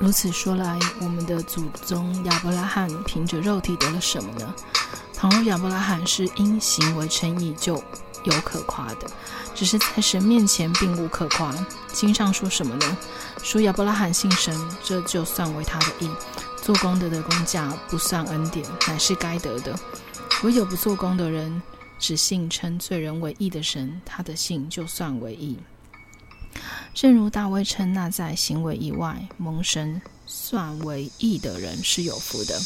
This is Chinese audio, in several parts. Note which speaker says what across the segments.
Speaker 1: 如此说来，我们的祖宗亚伯拉罕凭着肉体得了什么呢？倘若亚伯拉罕是因行为称义，就有可夸的；只是在神面前并无可夸。经上说什么呢？说亚伯拉罕信神，这就算为他的义。做功德的工价不算恩典，乃是该得的。唯有不做工的人，只信称罪人为义的神，他的信就算为义。正如大卫称那在行为以外蒙神算为义的人是有福的。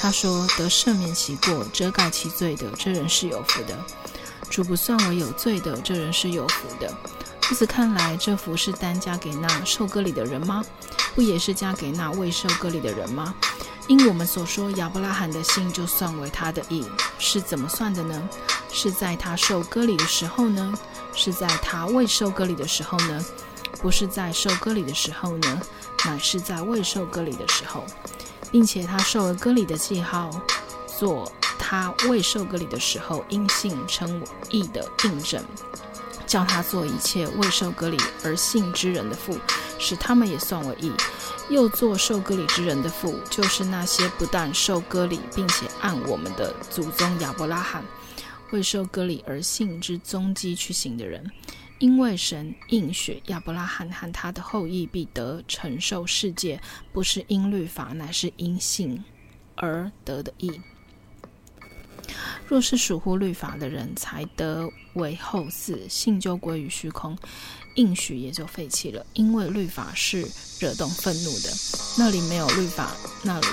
Speaker 1: 他说：“得赦免其过、遮盖其罪的，这人是有福的；主不算为有罪的，这人是有福的。”如此看来，这福是单加给那受割礼的人吗？不也是加给那未受割礼的人吗？因我们所说，亚伯拉罕的信就算为他的义，是怎么算的呢？是在他受割礼的时候呢？是在他未受割礼的时候呢？不是在受割礼的时候呢，乃是在未受割礼的时候，并且他受了割礼的记号，做他未受割礼的时候因信称义的印证，叫他做一切未受割礼而信之人的父，使他们也算为义；又做受割礼之人的父，就是那些不但受割礼，并且按我们的祖宗亚伯拉罕未受割礼而信之踪迹去行的人。因为神应许亚伯拉罕和他的后裔必得承受世界，不是因律法，乃是因信而得的义。若是属乎律法的人才得为后嗣，信就归于虚空，应许也就废弃了。因为律法是惹动愤怒的，那里没有律法，那里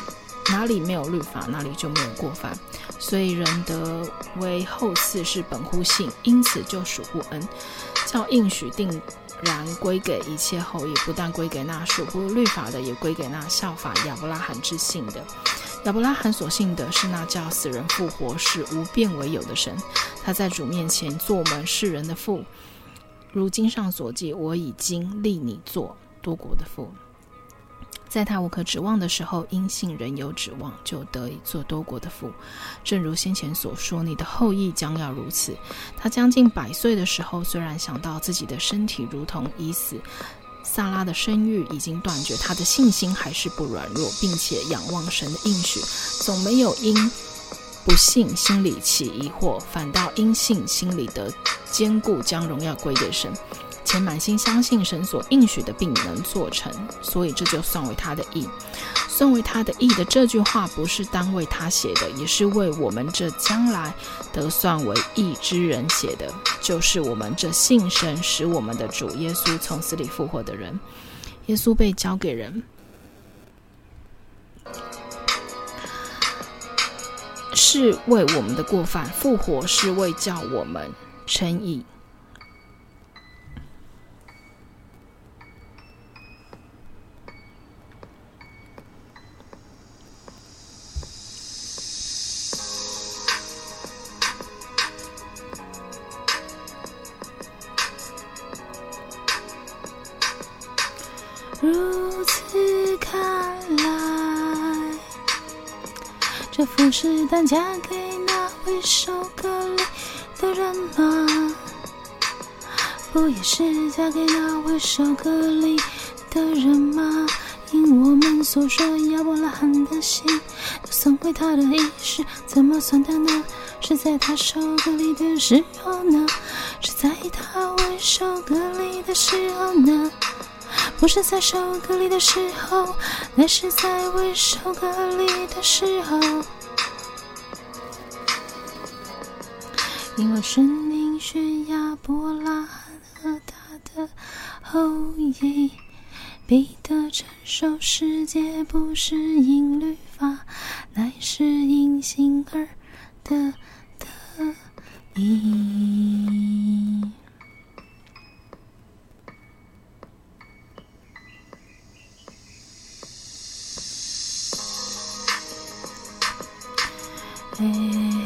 Speaker 1: 哪里没有律法，哪里就没有过犯。所以人得为后嗣是本乎信，因此就属乎恩。叫应许定然归给一切后裔，不但归给那属乎律法的，也归给那效法亚伯拉罕之信的。亚伯拉罕所信的是那叫死人复活、使无变为有的神。他在主面前做我们世人的父。如经上所记：“我已经立你做多国的父。”在他无可指望的时候，因信仍有指望，就得以做多国的父。正如先前所说，你的后裔将要如此。他将近百岁的时候，虽然想到自己的身体如同已死，撒拉的生育已经断绝，他的信心还是不软弱，并且仰望神的应许，总没有因不信心里起疑惑，反倒因信心里得坚固，将荣耀归给神。满心相信神所应许的必能做成，所以这就算为他的义。算为他的义的这句话，不是单为他写的，也是为我们这将来得算为义之人写的，就是我们这信神使我们的主耶稣从死里复活的人。耶稣被交给人，是为我们的过犯；复活是为叫我们称义。
Speaker 2: 如此看来，这福是单嫁给那位受割礼的人吗？不也是嫁给那位受割礼的人吗？因我们所说亚伯拉罕的心都算为他的义，是怎么算的呢？是在他受割礼的时候呢？是在他未受割礼的时候呢？不是在受割礼的时候，乃是在未受割礼的时候。因为神应许亚伯拉罕和他的后裔，彼得承受世界，不是因律法，乃是因信而得的义。Hey.